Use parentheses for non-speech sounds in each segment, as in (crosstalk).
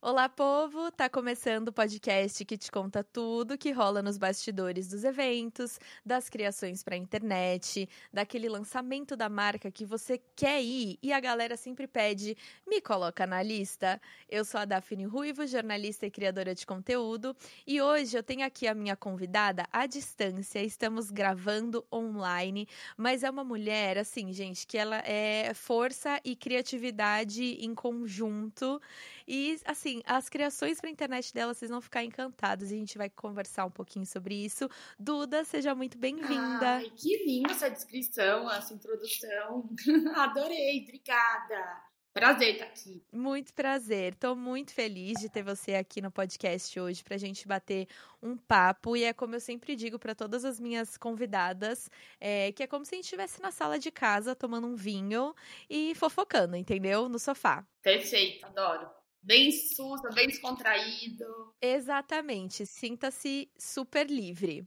Olá, povo! Tá começando o podcast que te conta tudo que rola nos bastidores dos eventos, das criações para internet, daquele lançamento da marca que você quer ir e a galera sempre pede, me coloca na lista. Eu sou a Daphne Ruivo, jornalista e criadora de conteúdo, e hoje eu tenho aqui a minha convidada à distância. Estamos gravando online, mas é uma mulher, assim, gente, que ela é força e criatividade em conjunto. E, assim, as criações para a internet dela, vocês vão ficar encantados. E a gente vai conversar um pouquinho sobre isso. Duda, seja muito bem-vinda. Ai, que linda essa descrição, essa introdução. (laughs) Adorei, obrigada. Prazer estar aqui. Muito prazer. Estou muito feliz de ter você aqui no podcast hoje para a gente bater um papo. E é como eu sempre digo para todas as minhas convidadas, é, que é como se a gente estivesse na sala de casa tomando um vinho e fofocando, entendeu? No sofá. Perfeito, adoro bem sussa, bem descontraído. Exatamente, sinta-se super livre.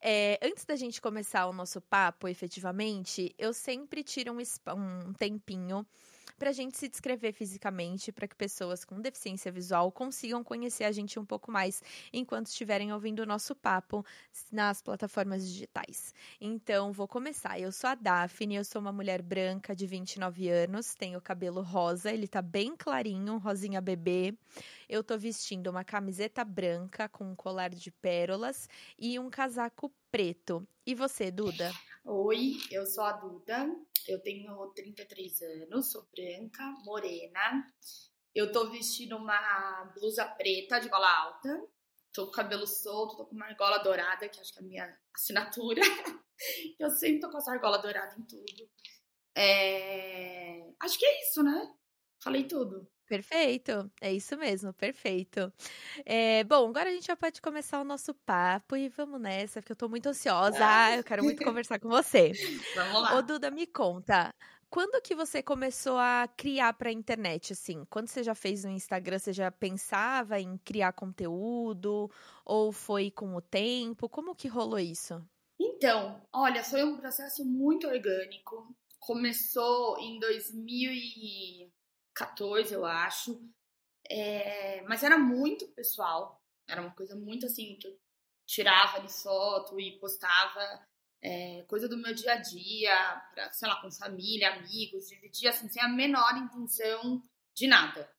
É, antes da gente começar o nosso papo, efetivamente, eu sempre tiro um, um tempinho para a gente se descrever fisicamente, para que pessoas com deficiência visual consigam conhecer a gente um pouco mais enquanto estiverem ouvindo o nosso papo nas plataformas digitais. Então, vou começar. Eu sou a Daphne, eu sou uma mulher branca de 29 anos, tenho cabelo rosa, ele tá bem clarinho, rosinha bebê. Eu tô vestindo uma camiseta branca com um colar de pérolas e um casaco preto. E você, Duda? Oi, eu sou a Duda, eu tenho 33 anos, sou branca, morena. Eu tô vestindo uma blusa preta de gola alta. Tô com cabelo solto, tô com uma argola dourada, que acho que é a minha assinatura. (laughs) eu sempre tô com essa argola dourada em tudo. É... Acho que é isso, né? Falei tudo. Perfeito, é isso mesmo, perfeito. É, bom, agora a gente já pode começar o nosso papo e vamos nessa, porque eu tô muito ansiosa, ah. eu quero muito conversar com você. (laughs) Vamos lá. Ô, Duda, me conta, quando que você começou a criar para a internet, assim? Quando você já fez no Instagram, você já pensava em criar conteúdo? Ou foi com o tempo? Como que rolou isso? Então, olha, foi um processo muito orgânico. Começou em 2000 e 14, eu acho. É, mas era muito pessoal. Era uma coisa muito assim, que eu tirava ali foto e postava é, coisa do meu dia a dia, pra, sei lá, com família, amigos, dividia assim, sem a menor intenção de nada.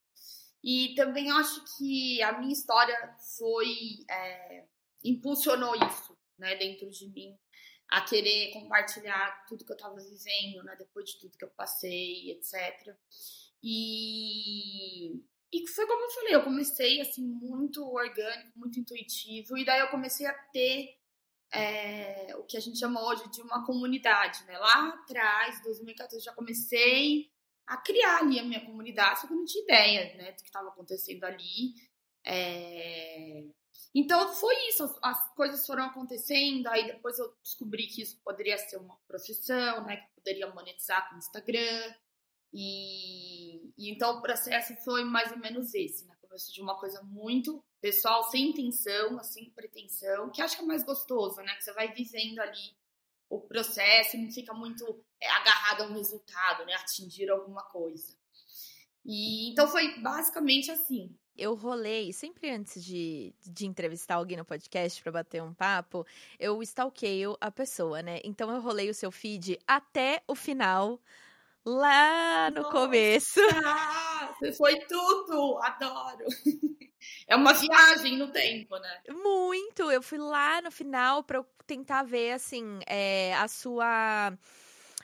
E também acho que a minha história foi. É, impulsionou isso, né, dentro de mim, a querer compartilhar tudo que eu estava vivendo, né, depois de tudo que eu passei, etc. E, e foi como eu falei, eu comecei assim muito orgânico, muito intuitivo, e daí eu comecei a ter é, o que a gente chama hoje de uma comunidade, né? Lá atrás, 2014, já comecei a criar ali a minha comunidade, só que eu não tinha ideia, né, do que estava acontecendo ali. É... Então foi isso, as coisas foram acontecendo, aí depois eu descobri que isso poderia ser uma profissão, né, que poderia monetizar com o Instagram. E, e, então o processo foi mais ou menos esse, né? Começo de uma coisa muito pessoal, sem intenção, assim, pretensão, que acho que é mais gostoso, né? Que você vai vivendo ali o processo não fica muito é, agarrado a um resultado, né? Atingir alguma coisa. E então foi basicamente assim. Eu rolei, sempre antes de, de entrevistar alguém no podcast para bater um papo, eu stalkeio a pessoa, né? Então eu rolei o seu feed até o final lá no Nossa, começo. Foi tudo! Adoro! É uma viagem no tempo, né? Muito! Eu fui lá no final para tentar ver, assim, é, a sua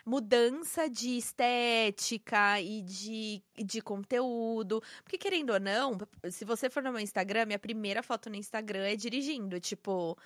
mudança de estética e de, de conteúdo. Porque, querendo ou não, se você for no meu Instagram, minha primeira foto no Instagram é dirigindo. Tipo,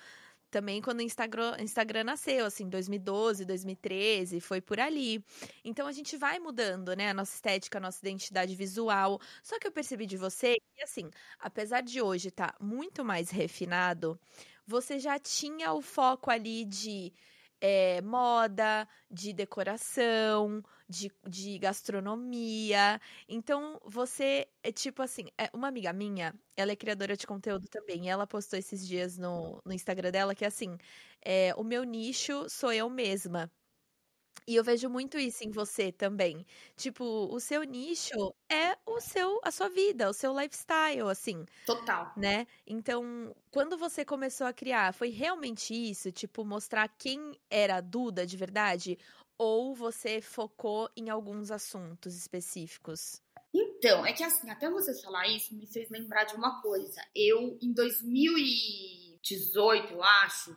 também quando o Instagram, Instagram nasceu, assim, 2012, 2013, foi por ali. Então a gente vai mudando, né, a nossa estética, a nossa identidade visual. Só que eu percebi de você que, assim, apesar de hoje estar tá muito mais refinado, você já tinha o foco ali de é, moda, de decoração, de, de gastronomia. Então, você é tipo assim, é uma amiga minha, ela é criadora de conteúdo também, e ela postou esses dias no, no Instagram dela que é assim, é, o meu nicho sou eu mesma. E eu vejo muito isso em você também. Tipo, o seu nicho é o seu a sua vida, o seu lifestyle, assim. Total. Né? Então, quando você começou a criar, foi realmente isso, tipo, mostrar quem era a Duda de verdade ou você focou em alguns assuntos específicos? Então, é que assim, até você falar isso me fez lembrar de uma coisa. Eu em 2018, eu acho,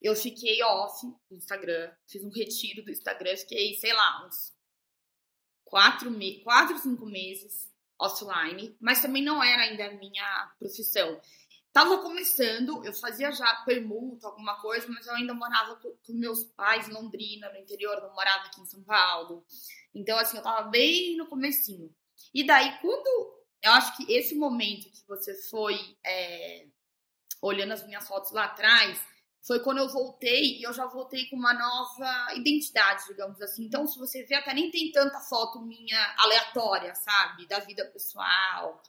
eu fiquei off do Instagram, fiz um retiro do Instagram, fiquei, sei lá, uns quatro, me quatro cinco meses offline, mas também não era ainda a minha profissão. Tava começando, eu fazia já permuta, alguma coisa, mas eu ainda morava com, com meus pais em Londrina, no interior, não morava aqui em São Paulo. Então, assim, eu tava bem no comecinho. E daí, quando... Eu acho que esse momento que você foi é, olhando as minhas fotos lá atrás, foi quando eu voltei e eu já voltei com uma nova identidade, digamos assim. Então, se você vê, até nem tem tanta foto minha aleatória, sabe? Da vida pessoal.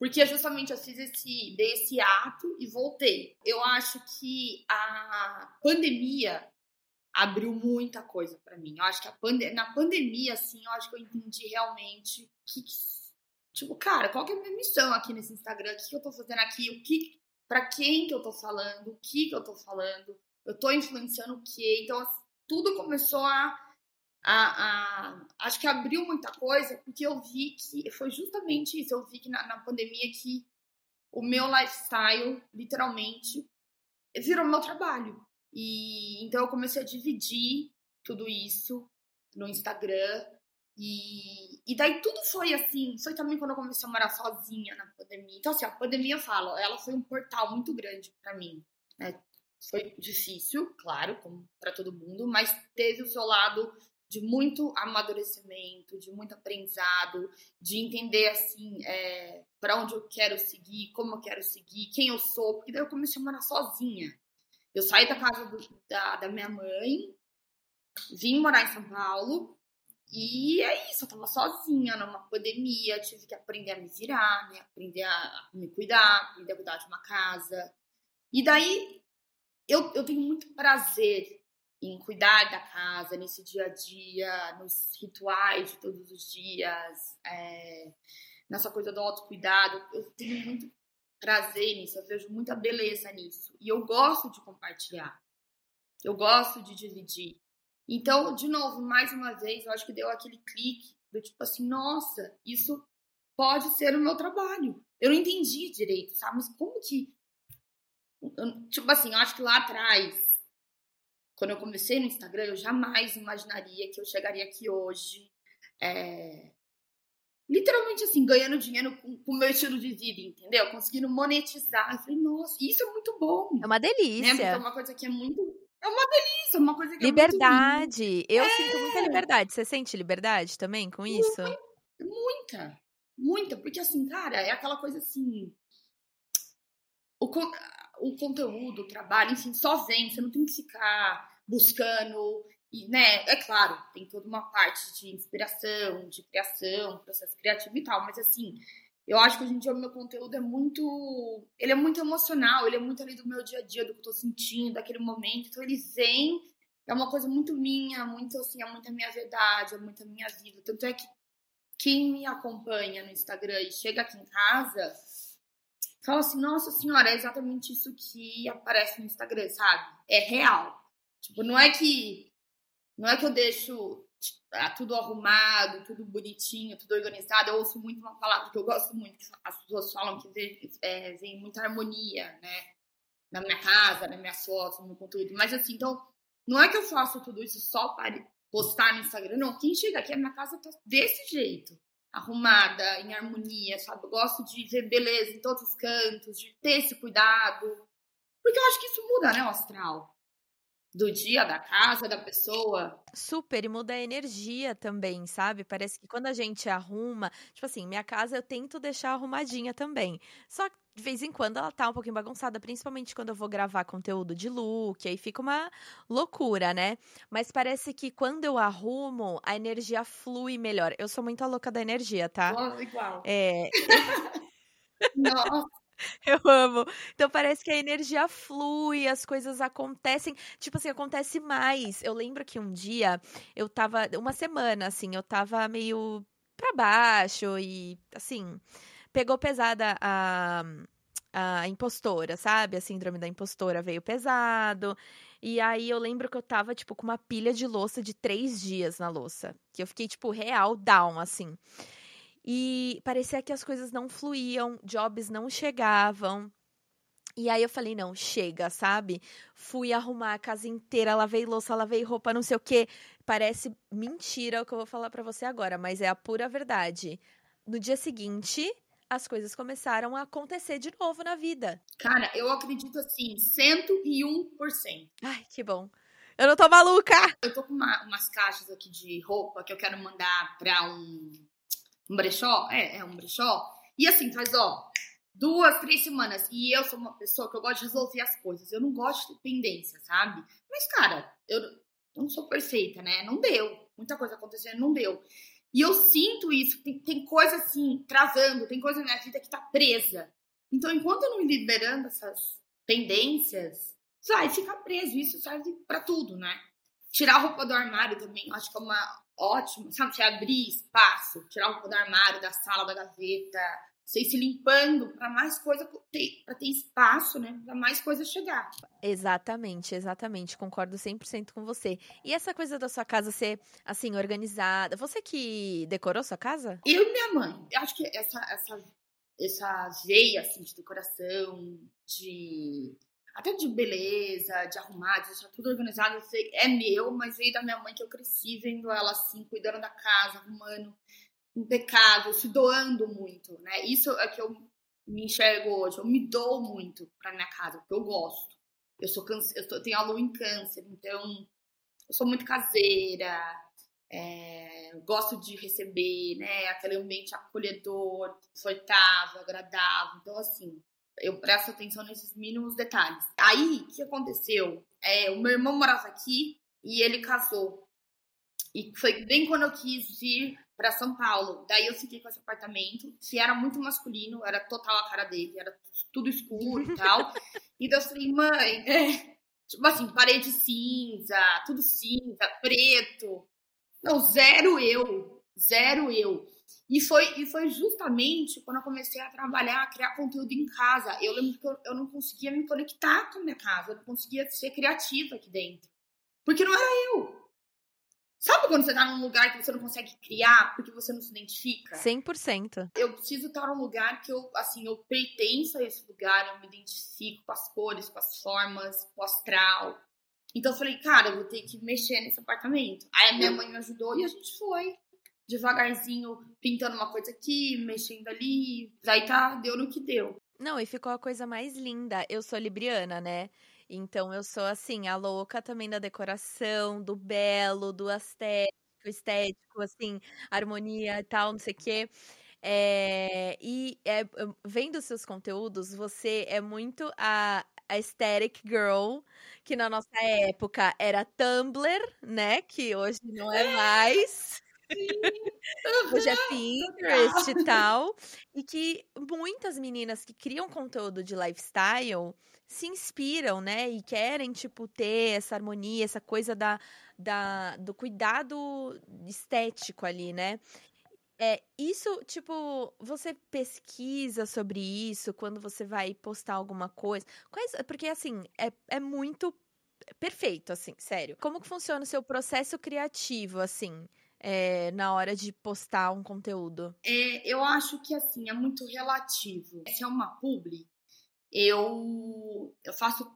Porque justamente eu fiz esse, dei esse ato e voltei. Eu acho que a pandemia abriu muita coisa para mim. Eu acho que pande na pandemia, assim, eu acho que eu entendi realmente que, tipo, cara, qual que é a minha missão aqui nesse Instagram? O que, que eu tô fazendo aqui? O que para quem que eu tô falando, o que que eu tô falando, eu tô influenciando o quê. Então, tudo começou a, a, a, Acho que abriu muita coisa, porque eu vi que. Foi justamente isso. Eu vi que na, na pandemia que o meu lifestyle, literalmente, virou meu trabalho. E então eu comecei a dividir tudo isso no Instagram. E, e daí tudo foi assim. Foi também quando eu comecei a morar sozinha na pandemia. Então, assim, a pandemia, eu falo, ela foi um portal muito grande para mim. Né? Foi difícil, claro, como para todo mundo, mas teve o seu lado de muito amadurecimento, de muito aprendizado, de entender assim é, para onde eu quero seguir, como eu quero seguir, quem eu sou, porque daí eu comecei a morar sozinha. Eu saí da casa do, da, da minha mãe, vim morar em São Paulo, e é isso, eu tava sozinha numa pandemia, tive que aprender a me virar, né? Aprender a me cuidar, aprender a cuidar de uma casa. E daí eu, eu tenho muito prazer em cuidar da casa, nesse dia a dia, nos rituais de todos os dias, é, nessa coisa do autocuidado. Eu tenho muito prazer nisso, eu vejo muita beleza nisso. E eu gosto de compartilhar. Eu gosto de dividir. Então, de novo, mais uma vez, eu acho que deu aquele clique do tipo assim, nossa, isso pode ser o meu trabalho. Eu não entendi direito, sabe? Mas como que. Tipo assim, eu acho que lá atrás, quando eu comecei no Instagram, eu jamais imaginaria que eu chegaria aqui hoje. É... Literalmente assim, ganhando dinheiro com o meu estilo de vida, entendeu? Conseguindo monetizar. Eu falei, nossa, isso é muito bom. É uma delícia. Né? Porque é uma coisa que é muito é uma delícia, uma coisa que Liberdade. É eu é. sinto muita liberdade. Você sente liberdade também com isso? Muita, muita. Porque assim, cara, é aquela coisa assim. O, o conteúdo, o trabalho, enfim, só vem. Você não tem que ficar buscando. E, né, é claro, tem toda uma parte de inspiração, de criação, processo criativo e tal, mas assim, eu acho que hoje em dia o meu conteúdo é muito. Ele é muito emocional, ele é muito ali do meu dia a dia, do que eu tô sentindo, daquele momento. Então ele vem, é uma coisa muito minha, muito assim, é muita minha verdade, é muita minha vida. Tanto é que quem me acompanha no Instagram e chega aqui em casa fala assim: nossa senhora, é exatamente isso que aparece no Instagram, sabe? É real. Tipo, não é que. Não é que eu deixo tudo arrumado, tudo bonitinho, tudo organizado. Eu ouço muito uma palavra que eu gosto muito, que as pessoas falam que vem, é, vem muita harmonia, né? Na minha casa, na minha fotos, no conteúdo. Mas assim, então, não é que eu faço tudo isso só para postar no Instagram, não. Quem chega aqui, a minha casa tá desse jeito. Arrumada, em harmonia, sabe? Eu gosto de ver beleza em todos os cantos, de ter esse cuidado. Porque eu acho que isso muda, né, o astral do dia, da casa, da pessoa. Super, e muda a energia também, sabe? Parece que quando a gente arruma, tipo assim, minha casa eu tento deixar arrumadinha também. Só que de vez em quando ela tá um pouquinho bagunçada, principalmente quando eu vou gravar conteúdo de look, aí fica uma loucura, né? Mas parece que quando eu arrumo, a energia flui melhor. Eu sou muito a louca da energia, tá? Nossa, igual. É. (laughs) Nossa. (laughs) Eu amo. Então parece que a energia flui, as coisas acontecem. Tipo assim, acontece mais. Eu lembro que um dia eu tava. Uma semana, assim, eu tava meio pra baixo e, assim. Pegou pesada a, a impostora, sabe? A síndrome da impostora veio pesado. E aí eu lembro que eu tava, tipo, com uma pilha de louça de três dias na louça. Que eu fiquei, tipo, real down, assim. E parecia que as coisas não fluíam, jobs não chegavam. E aí eu falei, não, chega, sabe? Fui arrumar a casa inteira, lavei louça, lavei roupa, não sei o quê. Parece mentira o que eu vou falar para você agora, mas é a pura verdade. No dia seguinte, as coisas começaram a acontecer de novo na vida. Cara, eu acredito assim, 101%. Ai, que bom. Eu não tô maluca! Eu tô com uma, umas caixas aqui de roupa que eu quero mandar pra um um brechó? É, é um brechó. E assim, faz, ó, duas, três semanas. E eu sou uma pessoa que eu gosto de resolver as coisas. Eu não gosto de pendência, sabe? Mas, cara, eu, eu não sou perfeita, né? Não deu. Muita coisa acontecendo, não deu. E eu sinto isso. Tem, tem coisa assim, travando, tem coisa na minha vida que tá presa. Então, enquanto eu não me liberando essas pendências, vai ficar preso. Isso serve para tudo, né? Tirar a roupa do armário também, acho que é uma ótimo, sabe? Você abrir espaço, tirar a roupa do armário, da sala, da gaveta, você ir se limpando para mais coisa ter, para ter espaço, né? Para mais coisa chegar. Exatamente, exatamente. Concordo 100% com você. E essa coisa da sua casa ser assim organizada, você que decorou sua casa? Eu e minha mãe. Eu acho que essa essa essa veia assim de decoração, de até de beleza, de arrumar, de deixar tudo organizado, é meu, mas veio da minha mãe que eu cresci vendo ela assim, cuidando da casa, arrumando, impecável, se doando muito, né? Isso é que eu me enxergo hoje, eu me dou muito pra minha casa, porque eu gosto. Eu sou câncer, eu, eu tenho a lua em câncer, então eu sou muito caseira, é, gosto de receber, né? Aquele ambiente acolhedor, confortável, agradável. Então, assim, eu presto atenção nesses mínimos detalhes. Aí, o que aconteceu? É, o meu irmão morava aqui e ele casou. E foi bem quando eu quis vir para São Paulo. Daí eu fiquei com esse apartamento, que era muito masculino, era total a cara dele, era tudo escuro e tal. e daí eu falei, mãe, é, tipo assim, parede cinza, tudo cinza, preto. Não, zero eu, zero eu. E foi, e foi justamente quando eu comecei a trabalhar, a criar conteúdo em casa. Eu lembro que eu, eu não conseguia me conectar com a minha casa, eu não conseguia ser criativa aqui dentro. Porque não era eu. Sabe quando você tá num lugar que você não consegue criar porque você não se identifica? 100%. Eu preciso estar num lugar que eu, assim, eu pertenço a esse lugar, eu me identifico com as cores, com as formas, com o astral. Então eu falei, cara, eu vou ter que mexer nesse apartamento. Aí a minha mãe me ajudou e a gente foi devagarzinho pintando uma coisa aqui, mexendo ali. Daí tá, deu no que deu. Não, e ficou a coisa mais linda. Eu sou libriana, né? Então eu sou assim, a louca também da decoração, do belo, do estético, estético assim, harmonia e tal, não sei o quê. É, e é, vendo seus conteúdos, você é muito a, a aesthetic girl, que na nossa época era Tumblr, né? Que hoje não é mais. Hoje é Pinterest e tal. E que muitas meninas que criam conteúdo de lifestyle se inspiram, né? E querem, tipo, ter essa harmonia, essa coisa da, da, do cuidado estético ali, né? É, isso, tipo, você pesquisa sobre isso quando você vai postar alguma coisa? Quais, porque, assim, é, é muito perfeito, assim, sério. Como que funciona o seu processo criativo, assim? É, na hora de postar um conteúdo? É, eu acho que assim é muito relativo. Se é uma publi, eu, eu faço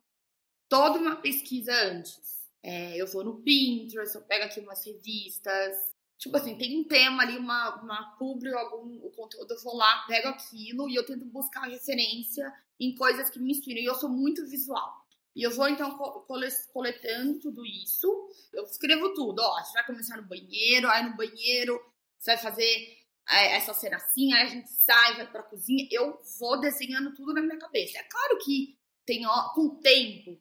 toda uma pesquisa antes. É, eu vou no Pinterest, eu pego aqui umas revistas. Tipo assim, tem um tema ali, uma, uma publi, algum o conteúdo, eu vou lá, pego aquilo e eu tento buscar referência em coisas que me inspiram. E eu sou muito visual. E eu vou então coletando tudo isso. Eu escrevo tudo. Ó, você vai começar no banheiro, aí no banheiro você vai fazer é, essa cena assim, aí a gente sai, vai pra cozinha. Eu vou desenhando tudo na minha cabeça. É claro que tem ó, com o tempo,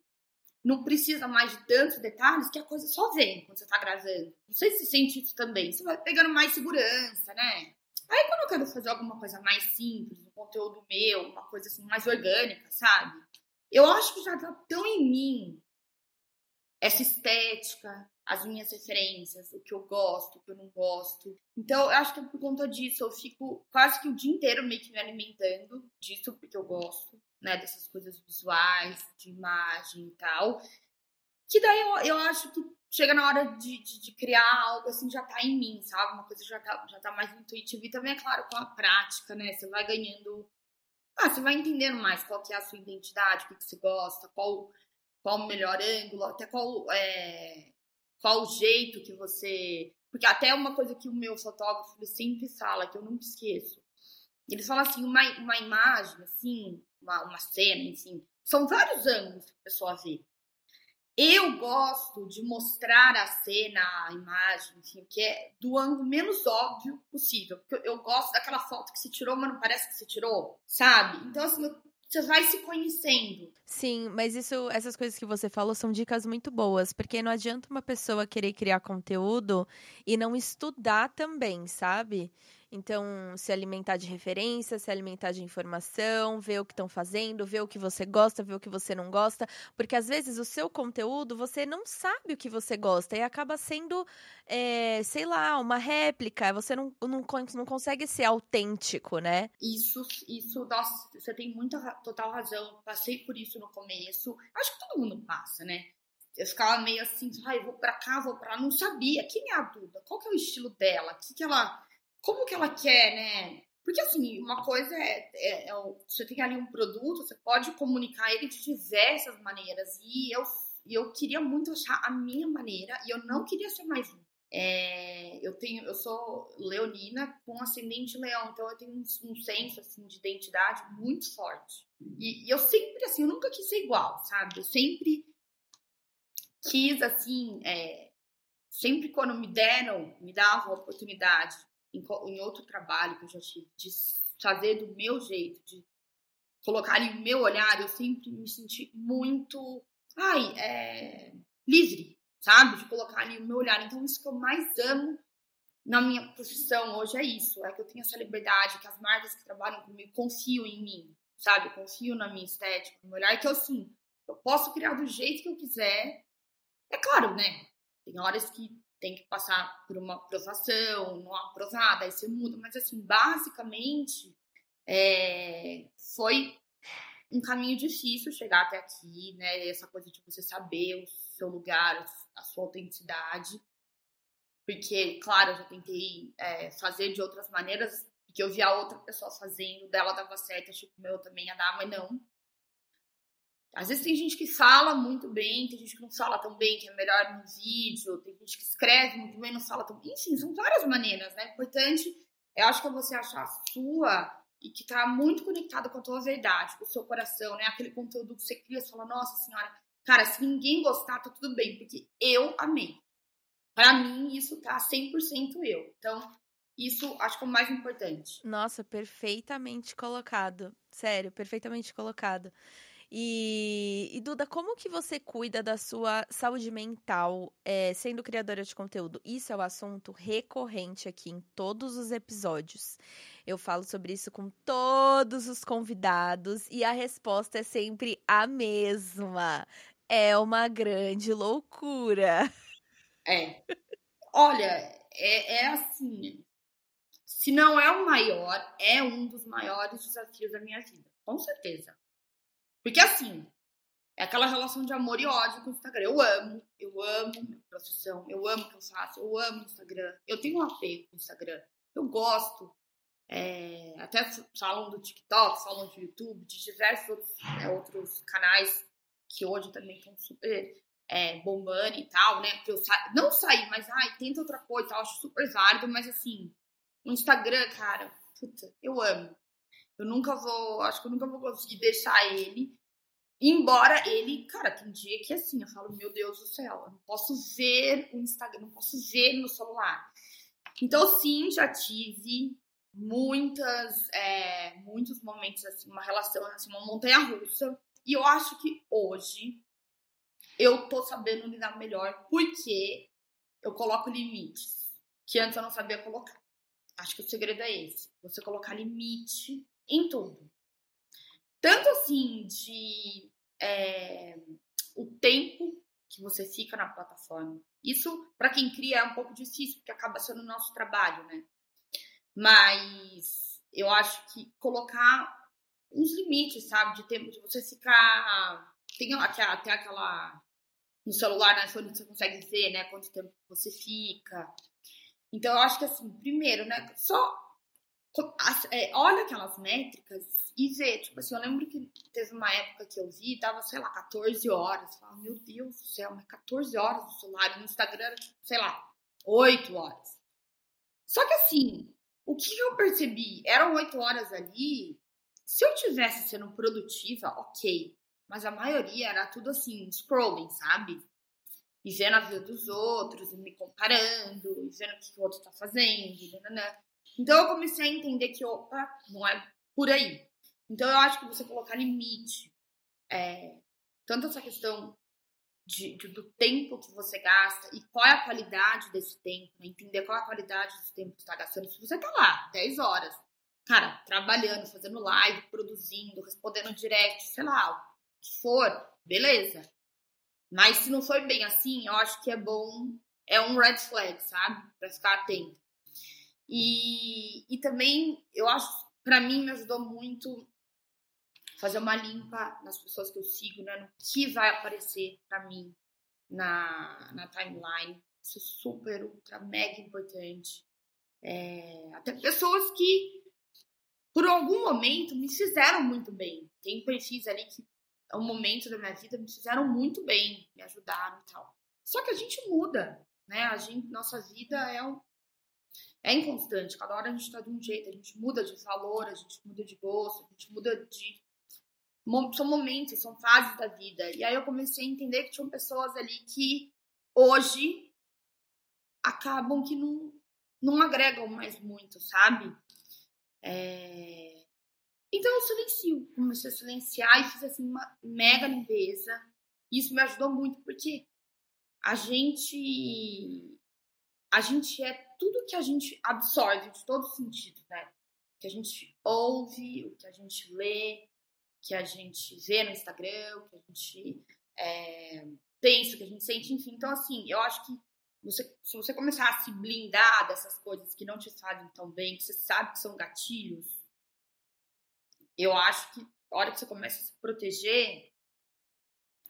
não precisa mais de tantos detalhes que a coisa só vem quando você tá gravando. Não sei se sente isso também. Você vai pegando mais segurança, né? Aí quando eu quero fazer alguma coisa mais simples, um conteúdo meu, uma coisa assim mais orgânica, sabe? Eu acho que já tá tão em mim essa estética, as minhas referências, o que eu gosto, o que eu não gosto. Então, eu acho que por conta disso eu fico quase que o dia inteiro meio que me alimentando disso, porque eu gosto, né, dessas coisas visuais, de imagem e tal. Que daí eu, eu acho que chega na hora de, de, de, criar algo assim, já tá em mim, sabe? Uma coisa já tá, já tá mais intuitiva. E também, é claro, com a prática, né? Você vai ganhando. Ah, você vai entendendo mais qual que é a sua identidade, o que, que você gosta, qual, qual o melhor ângulo, até qual, é, qual o jeito que você. Porque até uma coisa que o meu fotógrafo sempre fala, que eu nunca esqueço. Ele fala assim, uma, uma imagem, assim, uma, uma cena, enfim, são vários ângulos que a pessoa vê. Eu gosto de mostrar a cena, a imagem, enfim, que é do ângulo menos óbvio possível. Porque eu gosto daquela foto que se tirou, mas não parece que se tirou, sabe? Então, assim, você vai se conhecendo. Sim, mas isso, essas coisas que você falou são dicas muito boas, porque não adianta uma pessoa querer criar conteúdo e não estudar também, sabe? Então, se alimentar de referência, se alimentar de informação, ver o que estão fazendo, ver o que você gosta, ver o que você não gosta. Porque às vezes o seu conteúdo você não sabe o que você gosta e acaba sendo, é, sei lá, uma réplica. Você não, não, não consegue ser autêntico, né? Isso, isso, nossa, você tem muita total razão. Passei por isso no começo. Acho que todo mundo passa, né? Eu ficava meio assim, ai, vou pra cá, vou pra lá. Não sabia. Quem é a Duda? Qual que é o estilo dela? O que, que ela como que ela quer, né? Porque, assim, uma coisa é, é, é, você tem ali um produto, você pode comunicar ele de diversas maneiras. E eu, eu queria muito achar a minha maneira, e eu não queria ser mais um. É, eu tenho, eu sou leonina com ascendente leão, então eu tenho um, um senso assim de identidade muito forte. E, e, eu sempre assim, eu nunca quis ser igual, sabe? Eu sempre quis assim, é, sempre quando me deram, me davam a oportunidade em, em outro trabalho que eu já tive, de fazer do meu jeito, de colocar o meu olhar, eu sempre me senti muito, ai, é, livre, sabe? De colocar ali o meu olhar. Então, isso que eu mais amo na minha profissão hoje é isso, é que eu tenho essa liberdade, que as marcas que trabalham comigo confiam em mim, sabe? Confiam na minha estética, no meu olhar, que eu, sim, eu posso criar do jeito que eu quiser. É claro, né? Tem horas que tem que passar por uma aprovação, não aprovada, aí você muda. Mas, assim, basicamente, é, foi um caminho difícil chegar até aqui, né? Essa coisa de você saber o seu lugar, a sua autenticidade. Porque, claro, eu já tentei é, fazer de outras maneiras, porque eu via outra pessoa fazendo, dela dava certo, achei que o meu também ia dar, mas não. Às vezes tem gente que fala muito bem, tem gente que não fala tão bem, que é melhor no vídeo, tem gente que escreve muito bem, não fala tão bem. Enfim, são várias maneiras, né? Importante, eu acho que é você achar a sua e que tá muito conectado com a tua verdade, com o seu coração, né? Aquele conteúdo que você cria, você fala, nossa senhora, cara, se ninguém gostar, tá tudo bem, porque eu amei. Para mim, isso tá 100% eu. Então, isso acho que é o mais importante. Nossa, perfeitamente colocado. Sério, perfeitamente colocado. E, e, Duda, como que você cuida da sua saúde mental é, sendo criadora de conteúdo? Isso é o um assunto recorrente aqui em todos os episódios. Eu falo sobre isso com todos os convidados e a resposta é sempre a mesma. É uma grande loucura. É. Olha, é, é assim. Se não é o maior, é um dos maiores desafios da minha vida. Com certeza. Porque assim, é aquela relação de amor e ódio com o Instagram. Eu amo, eu amo minha profissão, eu amo o que eu faço, eu amo o Instagram. Eu tenho um apego com o Instagram. Eu gosto. É, até falam do TikTok, falam do YouTube, de diversos outros, é, outros canais que hoje também estão super é, bombando e tal, né? Porque eu sa não saí, mas ai, tenta outra coisa, eu acho super válido, mas assim, o Instagram, cara, puta, eu amo. Eu nunca vou, acho que eu nunca vou conseguir deixar ele. Embora ele, cara, tem dia que assim, eu falo, meu Deus do céu, eu não posso ver o Instagram, não posso ver no celular. Então, sim, já tive muitas, é, muitos momentos, assim, uma relação, assim, uma montanha russa. E eu acho que hoje eu tô sabendo lidar melhor porque eu coloco limites que antes eu não sabia colocar. acho que o segredo é esse: você colocar limite em tudo. Tanto assim de é, o tempo que você fica na plataforma. Isso, para quem cria, é um pouco difícil, porque acaba sendo o nosso trabalho, né? Mas eu acho que colocar uns limites, sabe? De tempo de você ficar. Tem até, até aquela. No celular, na iPhone, você consegue ver, né? Quanto tempo você fica. Então, eu acho que, assim, primeiro, né? Só. É, olha aquelas métricas e vê. Tipo assim, eu lembro que teve uma época que eu vi, tava, sei lá, 14 horas. Fala, meu Deus do céu, mas 14 horas no celular. No Instagram, sei lá, 8 horas. Só que, assim, o que eu percebi? Eram 8 horas ali se eu tivesse sendo produtiva, ok. Mas a maioria era tudo assim, scrolling, sabe? E vendo a vida dos outros, e me comparando, e vendo o que o outro tá fazendo, nanana. Então eu comecei a entender que, opa, não é por aí. Então eu acho que você colocar limite, é, tanto essa questão de, de, do tempo que você gasta e qual é a qualidade desse tempo, né? entender qual é a qualidade desse tempo que você está gastando. Se você tá lá 10 horas cara, trabalhando, fazendo live, produzindo, respondendo direct, sei lá, o que for, beleza. Mas se não foi bem assim, eu acho que é bom, é um red flag, sabe? Pra ficar atento. E, e também, eu acho, para mim, me ajudou muito fazer uma limpa nas pessoas que eu sigo, né? No que vai aparecer para mim na, na timeline. Isso é super, ultra, mega importante. É, até pessoas que por algum momento me fizeram muito bem. Tem perfis ali que, é um momento da minha vida, me fizeram muito bem, me ajudaram e tal. Só que a gente muda, né? A gente, nossa vida é um, é inconstante. Cada hora a gente tá de um jeito, a gente muda de valor, a gente muda de gosto, a gente muda de. São momentos, são fases da vida. E aí eu comecei a entender que tinham pessoas ali que hoje acabam que não, não agregam mais muito, sabe? É... Então eu silencio, comecei a silenciar e fiz assim uma mega limpeza. Isso me ajudou muito porque a gente a gente é tudo que a gente absorve de todos os sentidos, né? Que a gente ouve, o que a gente lê, que a gente vê no Instagram, o que a gente é, pensa, o que a gente sente, enfim. Então, assim, eu acho que você, se você começar a se blindar dessas coisas que não te fazem tão bem, que você sabe que são gatilhos, eu acho que a hora que você começa a se proteger,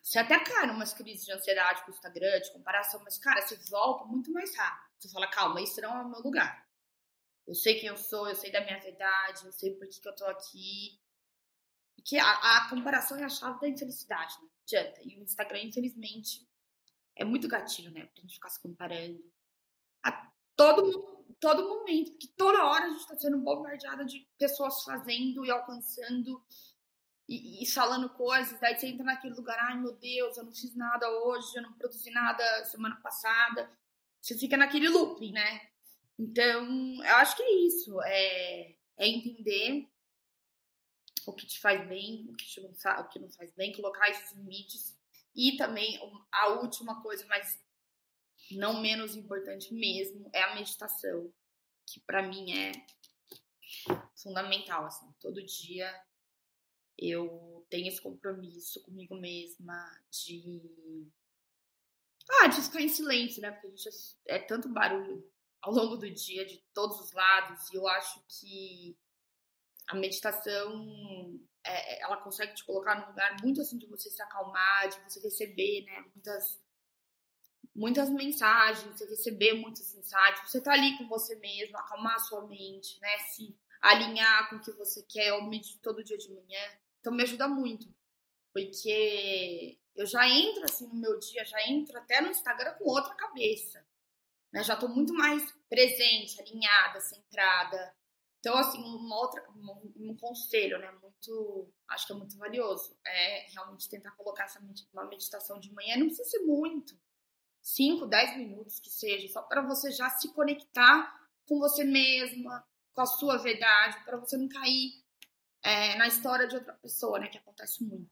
você até cai numas crises de ansiedade com o Instagram, de comparação, mas, cara, você volta muito mais rápido. Você fala, calma, isso não é o meu lugar. Eu sei quem eu sou, eu sei da minha verdade, eu sei por que, que eu tô aqui. Porque a, a comparação é a chave da infelicidade, não adianta. E o Instagram, infelizmente, é muito gatilho, né? Pra gente ficar se comparando. A todo, todo momento, porque toda hora a gente tá sendo bombardeada de pessoas fazendo e alcançando e, e, falando coisas, daí você entra naquele lugar, ai meu Deus, eu não fiz nada hoje, eu não produzi nada semana passada. Você fica naquele looping, né? Então, eu acho que é isso, é, é entender o que te faz bem, o que, te não, o que não faz bem, colocar esses limites e também a última coisa, mas não menos importante mesmo, é a meditação, que para mim é fundamental, assim, todo dia eu tenho esse compromisso comigo mesma de ah, de ficar em silêncio, né? Porque a gente é, é tanto barulho ao longo do dia de todos os lados e eu acho que a meditação é, é, ela consegue te colocar num lugar muito assim de você se acalmar, de você receber, né, muitas muitas mensagens, você receber muitos insights, você tá ali com você mesmo, acalmar a sua mente, né, se alinhar com o que você quer, eu medito todo dia de manhã. Então me ajuda muito, porque eu já entro assim no meu dia, já entro até no Instagram com outra cabeça. Né? Já tô muito mais presente, alinhada, centrada. Então, assim, uma outra, um, um, conselho, né, muito, acho que é muito valioso, é realmente tentar colocar essa uma meditação de manhã, não precisa ser muito, 5, 10 minutos que seja, só para você já se conectar com você mesma, com a sua verdade, para você não cair é, na história de outra pessoa, né, que acontece muito.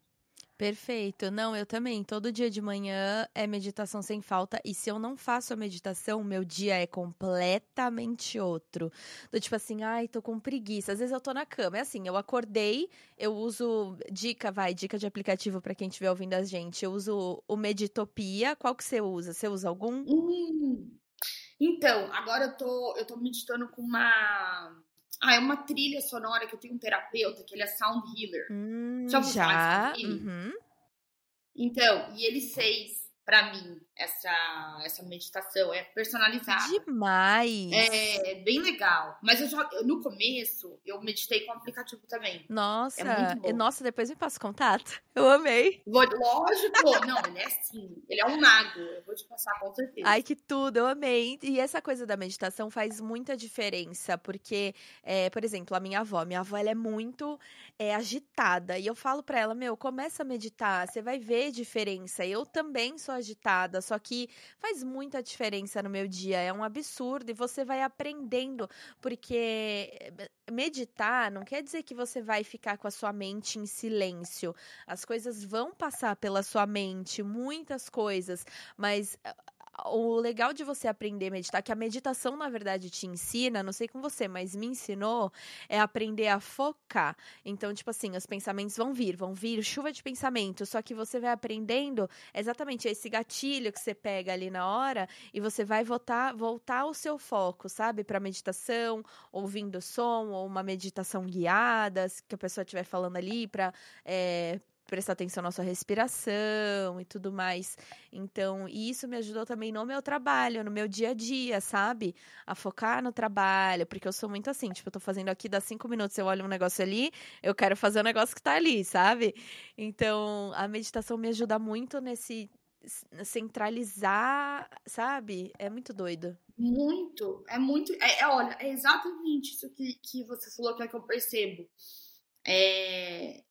Perfeito. Não, eu também. Todo dia de manhã é meditação sem falta. E se eu não faço a meditação, meu dia é completamente outro. Do tipo assim, ai, tô com preguiça. Às vezes eu tô na cama. É assim, eu acordei, eu uso. Dica, vai, dica de aplicativo para quem estiver ouvindo a gente. Eu uso o Meditopia. Qual que você usa? Você usa algum? Hum. Então, agora eu tô, eu tô meditando com uma ah, é uma trilha sonora que eu tenho um terapeuta, que ele é sound healer. Hum, já? já? Uhum. Então, e ele fez para mim essa essa meditação é personalizada. Demais. É bem legal. Mas eu já no começo eu meditei com o aplicativo também. Nossa, é nossa, depois me passa contato. (laughs) Eu amei. Vou, lógico. Não, ele é assim, ele é um mago. Eu vou te passar com certeza. Ai, que tudo, eu amei. E essa coisa da meditação faz muita diferença, porque é, por exemplo, a minha avó, minha avó ela é muito é, agitada e eu falo para ela, meu, começa a meditar, você vai ver diferença. Eu também sou agitada, só que faz muita diferença no meu dia. É um absurdo e você vai aprendendo, porque eh, meditar não quer dizer que você vai ficar com a sua mente em silêncio. As coisas vão passar pela sua mente, muitas coisas, mas o legal de você aprender a meditar, que a meditação, na verdade, te ensina, não sei com você, mas me ensinou, é aprender a focar. Então, tipo assim, os pensamentos vão vir, vão vir, chuva de pensamento, só que você vai aprendendo exatamente esse gatilho que você pega ali na hora e você vai voltar, voltar o seu foco, sabe? Para meditação, ouvindo som, ou uma meditação guiada, que a pessoa estiver falando ali, para é, eh, prestar atenção na sua respiração e tudo mais. Então, isso me ajudou também no meu trabalho, no meu dia a dia, sabe? A focar no trabalho, porque eu sou muito assim, tipo, eu tô fazendo aqui, dá cinco minutos, eu olho um negócio ali, eu quero fazer o um negócio que tá ali, sabe? Então, a meditação me ajuda muito nesse centralizar, sabe? É muito doido. Muito, é muito. É, é, olha, é exatamente isso que, que você falou que é que eu percebo. É,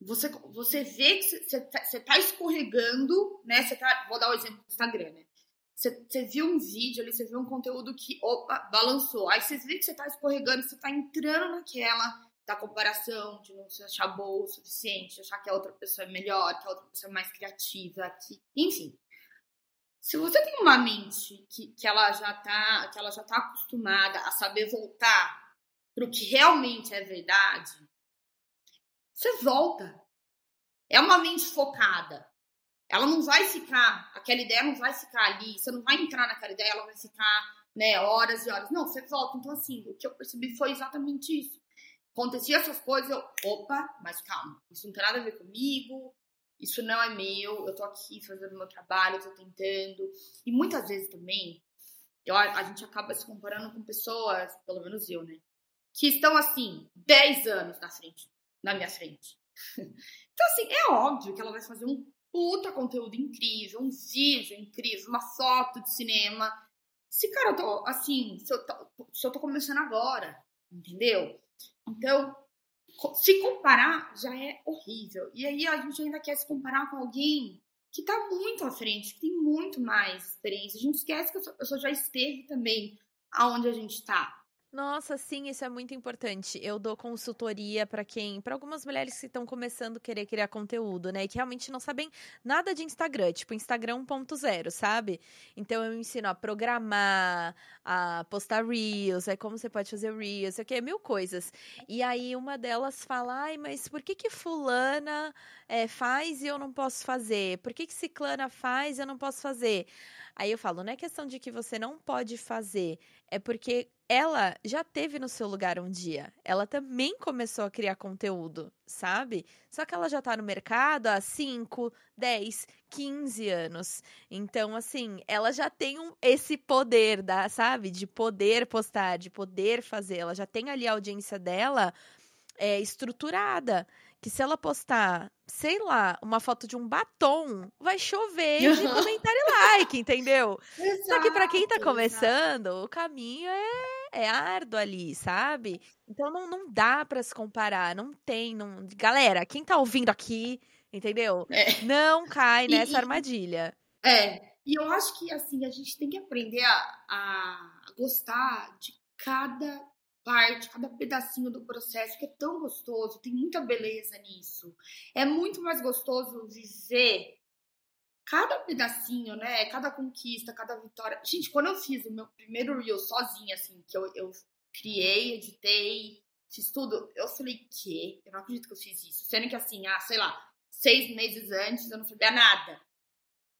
você, você vê que você tá, tá escorregando, né? Você tá, vou dar o um exemplo do Instagram, né? Você, você viu um vídeo ali, você viu um conteúdo que, opa, balançou. Aí você vê que você tá escorregando, você tá entrando naquela da comparação, de não se achar boa o suficiente, achar que a outra pessoa é melhor, que a outra pessoa é mais criativa, que, enfim. Se você tem uma mente que, que ela já tá, que ela já tá acostumada a saber voltar para o que realmente é verdade, você volta. É uma mente focada. Ela não vai ficar, aquela ideia não vai ficar ali, você não vai entrar naquela ideia, ela vai ficar, né, horas e horas. Não, você volta. Então, assim, o que eu percebi foi exatamente isso. Acontecia essas coisas, eu, opa, mas calma, isso não tem nada a ver comigo, isso não é meu, eu tô aqui fazendo meu trabalho, eu tô tentando. E muitas vezes também, eu, a gente acaba se comparando com pessoas, pelo menos eu, né, que estão, assim, 10 anos na frente na minha frente. (laughs) Então, assim, é óbvio que ela vai fazer um puta conteúdo incrível, um vídeo incrível, uma foto de cinema. Se, cara, eu tô, assim, se eu tô, se eu tô começando agora, entendeu? Então, se comparar já é horrível. E aí a gente ainda quer se comparar com alguém que tá muito à frente, que tem muito mais experiência. A gente esquece que essa pessoa já esteve também aonde a gente tá. Nossa, sim, isso é muito importante. Eu dou consultoria para quem, para algumas mulheres que estão começando a querer criar conteúdo, né, e que realmente não sabem nada de Instagram, tipo Instagram 1.0, sabe? Então eu ensino a programar, a postar reels, é como você pode fazer reels, o que, mil coisas. E aí uma delas fala: "Ai, mas por que que fulana é, faz e eu não posso fazer? Por que que ciclana faz e eu não posso fazer?" Aí eu falo, não é questão de que você não pode fazer, é porque ela já teve no seu lugar um dia. Ela também começou a criar conteúdo, sabe? Só que ela já tá no mercado há 5, 10, 15 anos. Então, assim, ela já tem um, esse poder, da, sabe? De poder postar, de poder fazer. Ela já tem ali a audiência dela é, estruturada que se ela postar, sei lá, uma foto de um batom, vai chover de (laughs) comentário e like, entendeu? Exato, Só que para quem tá começando, exato. o caminho é, é árduo ali, sabe? Então não, não dá para se comparar, não tem, não... Galera, quem tá ouvindo aqui, entendeu? É. Não cai nessa e, armadilha. É, e eu acho que, assim, a gente tem que aprender a, a gostar de cada parte, cada pedacinho do processo que é tão gostoso, tem muita beleza nisso. É muito mais gostoso viver cada pedacinho, né? Cada conquista, cada vitória. Gente, quando eu fiz o meu primeiro reel sozinha, assim, que eu, eu criei, editei, fiz tudo, eu falei, que? Eu não acredito que eu fiz isso. Sendo que assim, ah, sei lá, seis meses antes eu não sabia nada.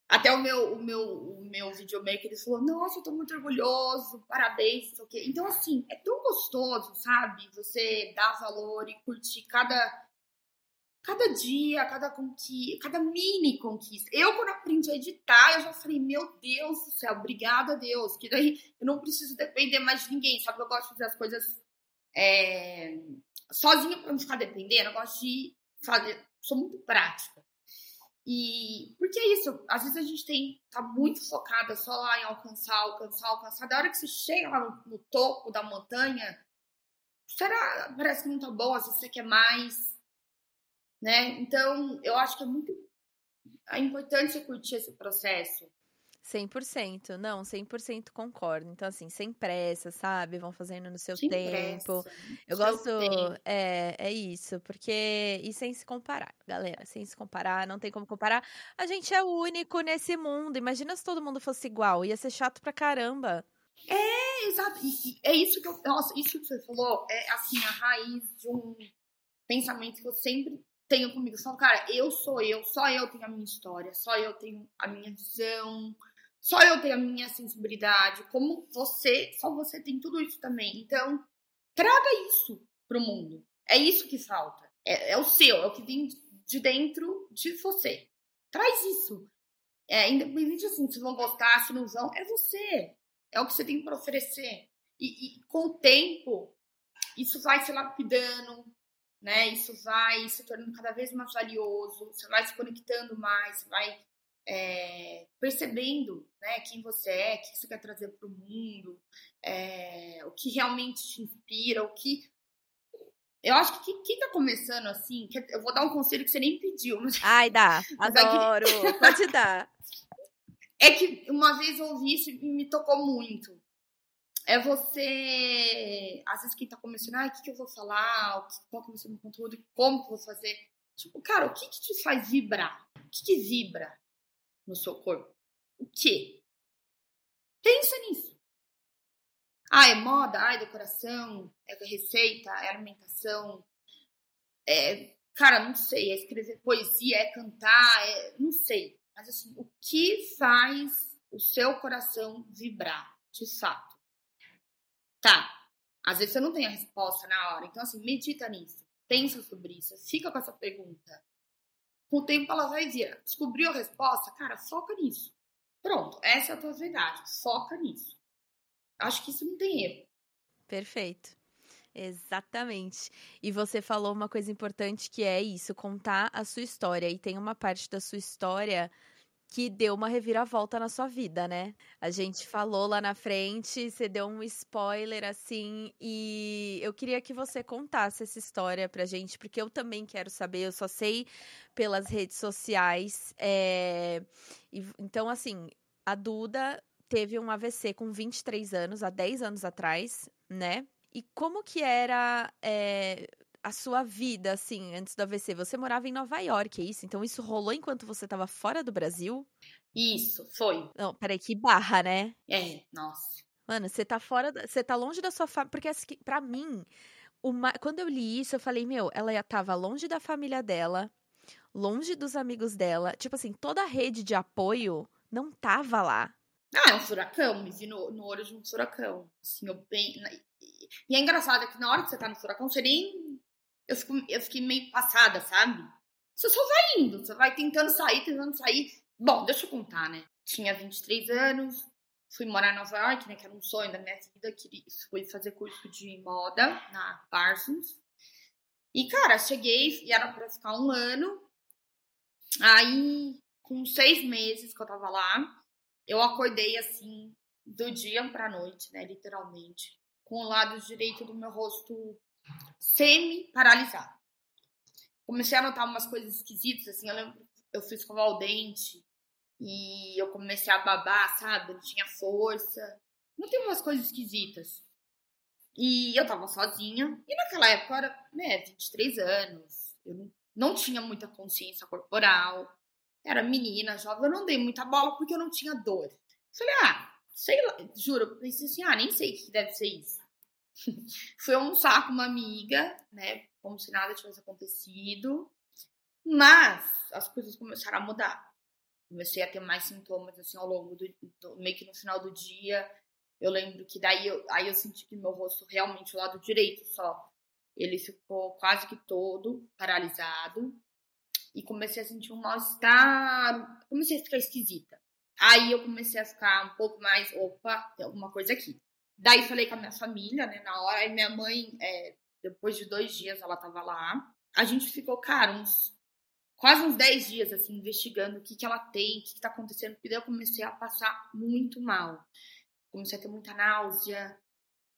Até o meu, o meu, o meu videomaker, ele falou, nossa, eu tô muito orgulhoso, parabéns, não sei o quê. Então, assim, é tão gostoso, sabe? Você dar valor e curtir cada, cada dia, cada conquista, cada mini conquista. Eu, quando aprendi a editar, eu já falei, meu Deus do céu, obrigada a Deus, que daí eu não preciso depender mais de ninguém, sabe? Eu gosto de fazer as coisas é, sozinha pra não ficar dependendo, eu gosto de fazer, sou muito prática. E porque é isso, às vezes a gente tem tá muito focada só lá em alcançar, alcançar, alcançar. Da hora que você chega lá no, no topo da montanha, será parece que não tá bom, às vezes você quer mais, né? Então, eu acho que é muito é importante você curtir esse processo. 100%, não, 100% concordo. Então, assim, sem pressa, sabe? Vão fazendo no seu Sem tempo. pressa, Eu seu gosto, tempo. é, é isso, porque. E sem se comparar, galera, sem se comparar, não tem como comparar. A gente é único nesse mundo. Imagina se todo mundo fosse igual, ia ser chato pra caramba. É, exato. É isso que eu. Nossa, isso que você falou é assim, a raiz de um pensamento que eu sempre tenho comigo. Falo, cara, eu sou eu, só eu tenho a minha história, só eu tenho a minha visão, só eu tenho a minha sensibilidade. Como você, só você tem tudo isso também. Então, traga isso pro mundo. É isso que falta. É, é o seu, é o que vem de dentro de você. Traz isso. É, independente assim, se vão gostar, se não vão, é você. É o que você tem para oferecer. E, e com o tempo, isso vai se lapidando, né? Isso vai se tornando cada vez mais valioso, você vai se conectando mais, vai é, percebendo né, quem você é, o que você quer trazer para o mundo, é, o que realmente te inspira, o que. Eu acho que quem está começando assim, que- eu vou dar um conselho que você nem pediu, mas (laughs) Ai, dá, (laughs) aqui- adoro, pode dar. (laughs) é que uma vez eu ouvi isso e me tocou muito. É você. Às vezes quem tá começando, ah, o que, que eu vou falar, que- qual que vai ser meu conteúdo, como que eu vou fazer. Tipo, cara, o que, que te faz vibrar? O que, que vibra no seu corpo? O quê? Pensa nisso. Ah, é moda, ah, é decoração, é receita, é alimentação. É, cara, não sei, é escrever poesia, é cantar, é, não sei. Mas assim, o que faz o seu coração vibrar, de fato? Tá. Às vezes você não tem a resposta na hora. Então, assim, medita nisso. Pensa sobre isso. Fica com essa pergunta. Com o tempo ela vai vir. Descobriu a resposta? Cara, foca nisso. Pronto. Essa é a tua verdade. Foca nisso. Acho que isso não tem erro. Perfeito. Exatamente. E você falou uma coisa importante que é isso, contar a sua história. E tem uma parte da sua história que deu uma reviravolta na sua vida, né? A gente falou lá na frente, você deu um spoiler assim, e eu queria que você contasse essa história pra gente, porque eu também quero saber, eu só sei pelas redes sociais. é, então, assim, a Duda teve um AVC com 23 anos, há 10 anos atrás, né? E como que era é, a sua vida, assim, antes do AVC? Você morava em Nova York, é isso? Então isso rolou enquanto você estava fora do Brasil? Isso, foi. Não, peraí, que barra, né? É, nossa. Mano, você tá fora, você tá longe da sua família, porque assim, pra mim, uma- quando eu li isso, eu falei, meu, ela já tava longe da família dela, longe dos amigos dela, tipo assim, toda a rede de apoio não tava lá. Ah, é um furacão. Me vi no, no olho de um furacão. Assim, eu bem. e é engraçado que na hora que você tá no furacão, você nem. Eu, fico, eu fiquei meio passada, sabe? Você só vai indo, você vai tentando sair, tentando sair. Bom, deixa eu contar, né? Tinha 23 anos, fui morar em Nova York, né? Que era um sonho da minha vida. Queria, fui fazer curso de moda na Parsons. E, cara, cheguei e era pra ficar um ano. Aí, com seis meses que eu tava lá, eu acordei assim, do dia pra noite, né? Literalmente. Com o lado direito do meu rosto semi-paralisado. Comecei a notar umas coisas esquisitas, assim. Eu lembro, eu fui escovar o dente e eu comecei a babar, sabe? Não tinha força. Não tem umas coisas esquisitas. E eu tava sozinha. E naquela época eu era, né, 23 anos. Eu não tinha muita consciência corporal. Era menina, jovem. Eu não dei muita bola porque eu não tinha dor. Falei, ah, sei lá. Juro, pensei assim, ah, nem sei o que deve ser isso. Fui almoçar com uma amiga, né? Como se nada tivesse acontecido. Mas as coisas começaram a mudar. Comecei a ter mais sintomas assim ao longo do, do meio que no final do dia. Eu lembro que daí eu, aí eu senti que meu rosto realmente o lado direito só ele ficou quase que todo paralisado e comecei a sentir um mal-estar, comecei a ficar esquisita. Aí eu comecei a ficar um pouco mais, opa, tem alguma coisa aqui. Daí falei com a minha família, né, na hora, e minha mãe, é, depois de dois dias, ela tava lá. A gente ficou, cara, uns quase uns 10 dias, assim, investigando o que que ela tem, o que que tá acontecendo, porque daí eu comecei a passar muito mal. Comecei a ter muita náusea,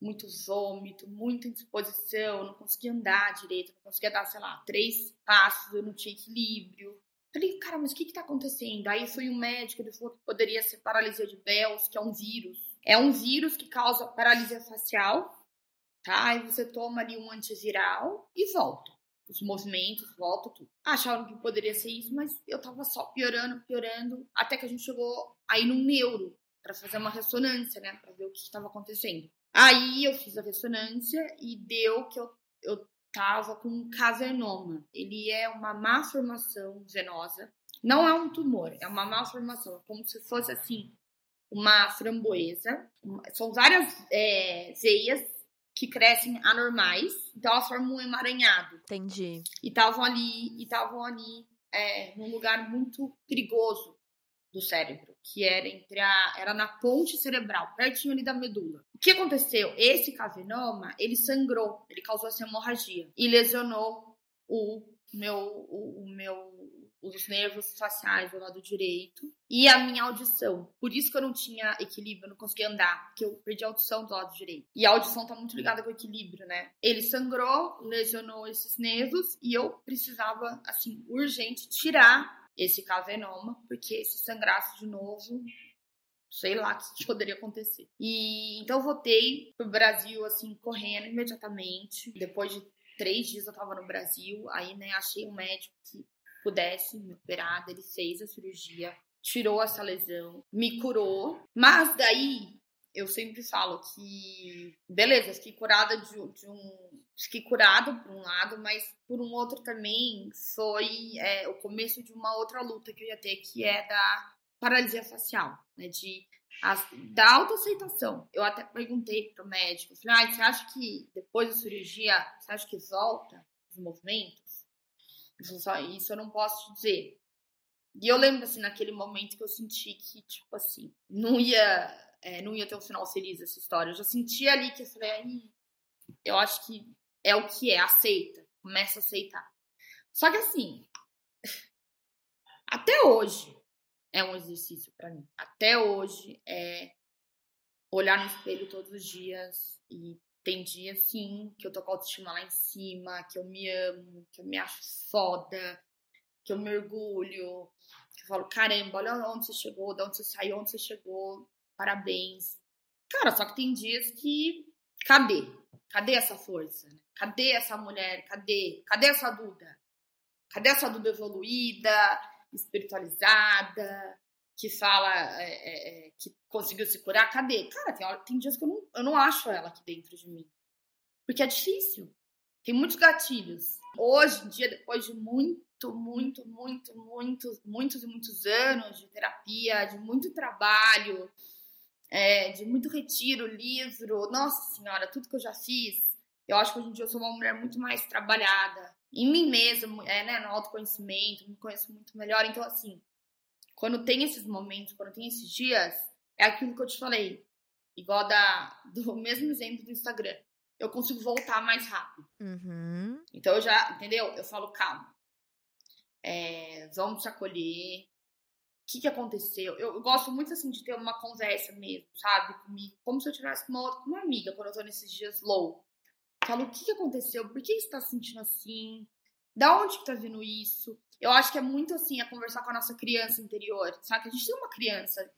muito vômito, muita indisposição, não conseguia andar direito, não conseguia dar, sei lá, três passos, eu não tinha equilíbrio. Falei, cara, mas o que que tá acontecendo? Aí foi um médico, ele falou que poderia ser paralisia de Bell's, que é um vírus. É um vírus que causa paralisia facial, tá? Aí você toma ali um antiviral e volta. Os movimentos, volta tudo. Acharam que poderia ser isso, mas eu tava só piorando, piorando, até que a gente chegou aí no neuro para fazer uma ressonância, né, para ver o que estava acontecendo. Aí eu fiz a ressonância e deu que eu, eu tava com um cavernoma. Ele é uma malformação venosa. Não é um tumor, é uma malformação. É como se fosse assim, uma framboesa. São várias é, veias que crescem anormais. Então elas formam um emaranhado. Entendi. E estavam ali, e estavam ali é, num lugar muito perigoso do cérebro, que era entre a era na ponte cerebral, pertinho ali da medula. O que aconteceu? Esse cavenoma, ele sangrou, ele causou essa hemorragia e lesionou o meu o, o meu os nervos faciais do lado direito e a minha audição. Por isso que eu não tinha equilíbrio, eu não conseguia andar, porque eu perdi a audição do lado direito. E a audição tá muito ligada com o equilíbrio, né? Ele sangrou, lesionou esses nervos e eu precisava, assim, urgente tirar esse cavenoma, porque se sangrasse de novo, sei lá o que poderia acontecer. E então eu voltei pro Brasil, assim, correndo imediatamente. Depois de três dias eu tava no Brasil, aí, né, achei um médico que pudesse me operar, ele fez a cirurgia, tirou essa lesão, me curou, mas daí eu sempre falo que, beleza, fiquei curada de, de um. Fiquei curada por um lado, mas por um outro também foi é, o começo de uma outra luta que eu ia ter, que é da paralisia facial, né? De, da autoaceitação. Eu até perguntei pro médico, falei, ah, você acha que depois da cirurgia, você acha que volta os movimentos? Só isso eu não posso dizer. E eu lembro, assim, naquele momento que eu senti que, tipo assim, não ia é, não ia ter um final feliz essa história. Eu já senti ali que eu falei, eu acho que é o que é, aceita, começa a aceitar. Só que assim, (sighs) até hoje é um exercício para mim. Até hoje é olhar no espelho todos os dias e tem dias sim que eu tô com a autoestima lá em cima, que eu me amo, que eu me acho foda, que eu mergulho, que eu falo, caramba, olha onde você chegou, de onde você saiu, onde você chegou parabéns. Cara, só que tem dias que. Cadê? Cadê essa força? Cadê essa mulher? Cadê? Cadê essa Duda? Cadê essa Duda evoluída, espiritualizada, que fala é, é, é, que conseguiu se curar? Cadê? Cara, tem, tem dias que eu não, eu não acho ela aqui dentro de mim. Porque é difícil. Tem muitos gatilhos. Hoje em dia, depois de muito, muito, muito, muitos, muitos e muitos anos de terapia, de muito trabalho, é, de muito retiro, livro. Nossa Senhora, tudo que eu já fiz. Eu acho que hoje em dia eu sou uma mulher muito mais trabalhada em mim mesma, é, né, no autoconhecimento, me conheço muito melhor. Então, assim, quando tem esses momentos, quando tem esses dias, é aquilo que eu te falei. Igual da, (laughs) do mesmo exemplo do Instagram. Eu consigo voltar mais rápido. Uhum. Então, eu já, entendeu? Eu falo, calma. É, vamos se acolher, que, que aconteceu. Eu, eu, gosto muito, assim, de ter uma conversa mesmo, sabe? Comigo, como se eu tivesse com uma, outra, com uma amiga, quando eu tô nesses dias low. Falo, o que, que aconteceu? Por que você tá se sentindo assim? Da onde que tá vindo isso? Eu acho que é muito, assim, a conversar com a nossa criança interior, sabe? A gente tem uma criança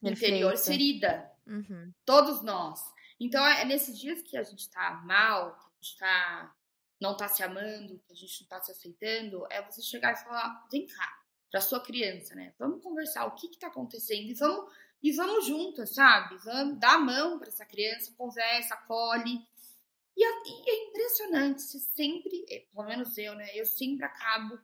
Perfeita. interior ferida. Uhum. Todos nós. Então, é nesses dias que a gente tá mal, que a gente tá, não tá se amando, que a gente não tá se aceitando, é você chegar e falar: vem cá, pra sua criança, né? Vamos conversar o que que tá acontecendo e vamos, e vamos juntas, sabe? Vamos dar a mão para essa criança, conversa, acolhe. E, e, é impressionante, você sempre, é, pelo menos eu, né? Eu sempre acabo,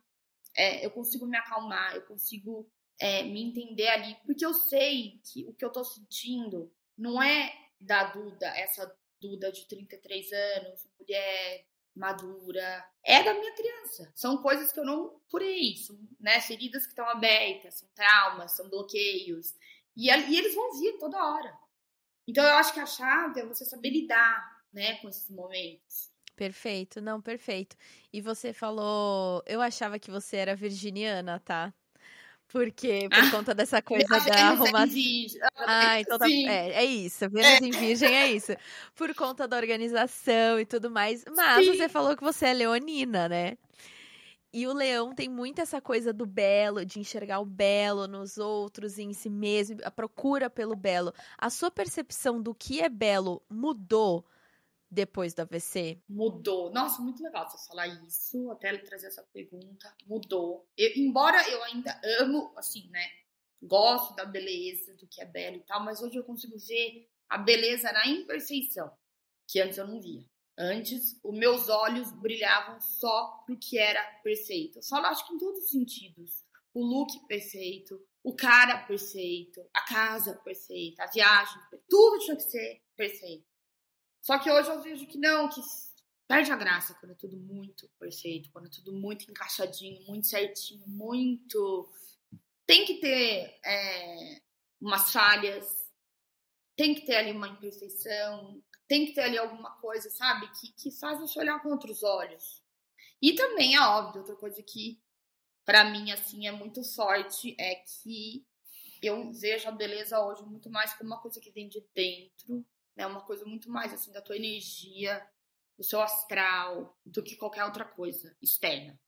é, eu consigo me acalmar, eu consigo é, me entender ali, porque eu sei que o que eu tô sentindo não é da Duda, essa Duda de 33 anos, mulher madura, é da minha criança. São coisas que eu não curei, são né, feridas que estão abertas, são traumas, são bloqueios. E, e eles vão vir toda hora. Então eu acho que a chave é você saber lidar né, com esses momentos. Perfeito, não, perfeito. E você falou, eu achava que você era virginiana, tá? Porque, por ah, conta dessa coisa da arrumação. Ah, então tá. É, é isso. Vênus é. em Virgem é isso. Por conta da organização e tudo mais. Mas Sim. você falou que você é leonina, né? E o leão tem muito essa coisa do belo, de enxergar o belo nos outros e em si mesmo, a procura pelo belo. A sua percepção do que é belo mudou depois do AVC? Mudou. Nossa, muito legal você falar isso, até trazer essa pergunta. Mudou. Eu, embora eu ainda amo, assim, né? Gosto da beleza, do que é belo e tal, mas hoje eu consigo ver a beleza na imperfeição, que antes eu não via. Antes, os meus olhos brilhavam só pro que era perfeito. Eu falo, acho que em todos os sentidos. O look perfeito, o cara perfeito, a casa perfeita, a viagem, tudo tinha que ser perfeito. Só que hoje eu vejo que não, que perde a graça quando é tudo muito perfeito, quando é tudo muito encaixadinho, muito certinho, muito. Tem que ter é, umas falhas, tem que ter ali uma imperfeição, tem que ter ali alguma coisa, sabe, que, que faz você olhar com outros olhos. E também é óbvio, outra coisa que para mim assim é muito forte é que eu vejo a beleza hoje muito mais como uma coisa que vem de dentro né? Uma coisa muito mais assim da tua energia, do seu astral, do que qualquer outra coisa externa.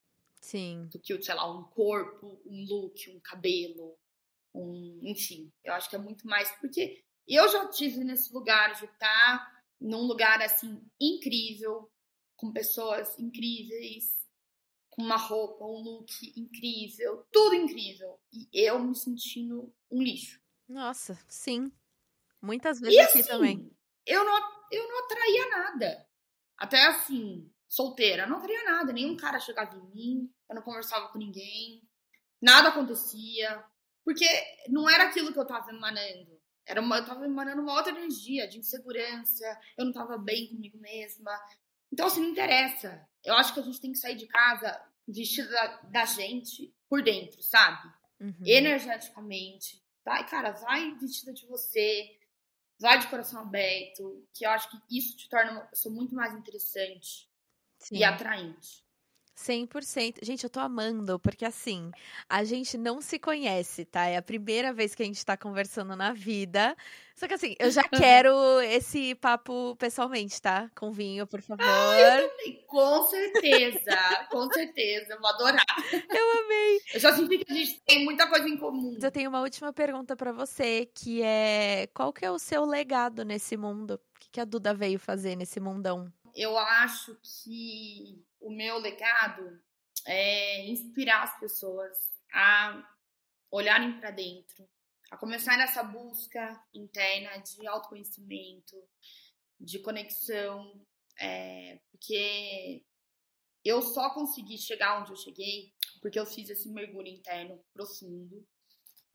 Sim. Do que, sei lá, um corpo, um look, um cabelo, um, enfim. Eu acho que é muito mais porque eu já tive nesse lugar de estar num lugar assim incrível, com pessoas incríveis, com uma roupa, um look incrível, tudo incrível. E eu me sentindo um lixo. Nossa, sim. Muitas vezes e, aqui assim, também eu não, eu não atraía nada. Até assim, solteira, não atraía nada. Nenhum cara chegava em mim, eu não conversava com ninguém, nada acontecia. Porque não era aquilo que eu tava emanando. Era uma, eu tava emanando uma outra energia de insegurança, eu não tava bem comigo mesma. Então, assim, não interessa. Eu acho que a gente tem que sair de casa vestida da, da gente por dentro, sabe? Uhum. Energeticamente. Vai, cara, vai vestida de você vai de coração aberto, que eu acho que isso te torna uma pessoa muito mais interessante Sim. e atraente. 100%. Gente, eu tô amando, porque assim, a gente não se conhece, tá? É a primeira vez que a gente tá conversando na vida. Só que assim, eu já (laughs) quero esse papo pessoalmente, tá? Com vinho, por favor. Ah, eu também, com certeza, com certeza, vou adorar. Eu amei. Eu já senti que a gente tem muita coisa em comum. Eu tenho uma última pergunta para você, que é qual que é o seu legado nesse mundo? O que a Duda veio fazer nesse mundão? Eu acho que o meu legado é inspirar as pessoas a olharem para dentro, a começar nessa busca interna de autoconhecimento, de conexão, é, porque eu só consegui chegar onde eu cheguei porque eu fiz esse mergulho interno profundo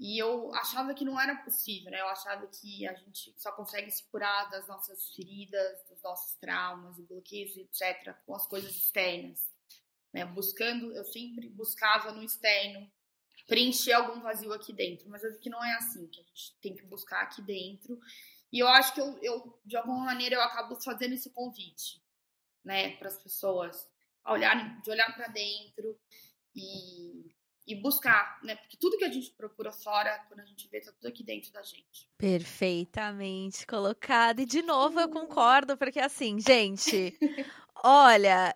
e eu achava que não era possível, né? Eu achava que a gente só consegue se curar das nossas feridas, dos nossos traumas, bloqueios, etc., com as coisas externas. Né? Buscando, eu sempre buscava no externo preencher algum vazio aqui dentro, mas eu vi que não é assim, que a gente tem que buscar aqui dentro. E eu acho que eu, eu de alguma maneira, eu acabo fazendo esse convite, né, para as pessoas a olharem, de olhar para dentro e e buscar, né? Porque tudo que a gente procura fora, quando a gente vê, tá tudo aqui dentro da gente. Perfeitamente colocado. E de novo eu concordo, porque assim, gente, olha,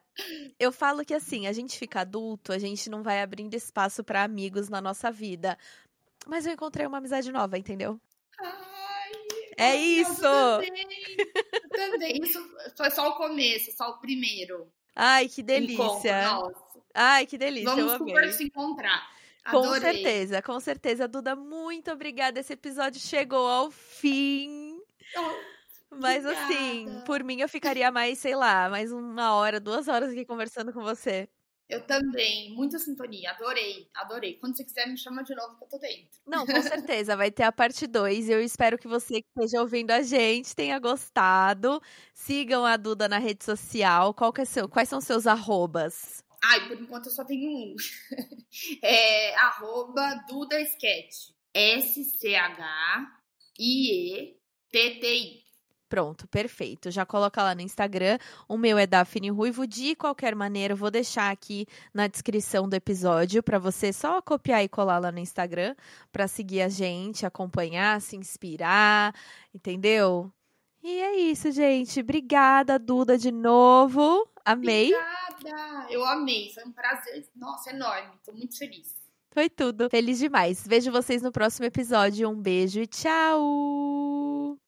eu falo que assim, a gente fica adulto, a gente não vai abrindo espaço para amigos na nossa vida. Mas eu encontrei uma amizade nova, entendeu? Ai, É isso! Eu também, eu também. Isso foi só o começo, só o primeiro. Ai, que delícia. Nossa. Ai, que delícia. Vamos eu super amei. se encontrar. Com Adorei. certeza, com certeza. Duda, muito obrigada. Esse episódio chegou ao fim. Oh, Mas assim, por mim eu ficaria mais, sei lá, mais uma hora, duas horas aqui conversando com você. Eu também. Muita sintonia. Adorei, adorei. Quando você quiser, me chama de novo que eu tô dentro. Não, com certeza, vai ter a parte 2. Eu espero que você que esteja ouvindo a gente tenha gostado. Sigam a Duda na rede social. Qual que é seu, quais são seus arrobas? Ai, por enquanto eu só tenho um. (laughs) É arroba Duda Sketch. S-C-H-I-E-T-T-I. Pronto, perfeito. Já coloca lá no Instagram. O meu é Daphne Ruivo. De qualquer maneira, eu vou deixar aqui na descrição do episódio para você só copiar e colar lá no Instagram para seguir a gente, acompanhar, se inspirar, entendeu? E é isso, gente. Obrigada, Duda, de novo. Amei. Obrigada! Eu amei. Foi um prazer, nossa, enorme. Tô muito feliz. Foi tudo. Feliz demais. Vejo vocês no próximo episódio. Um beijo e tchau!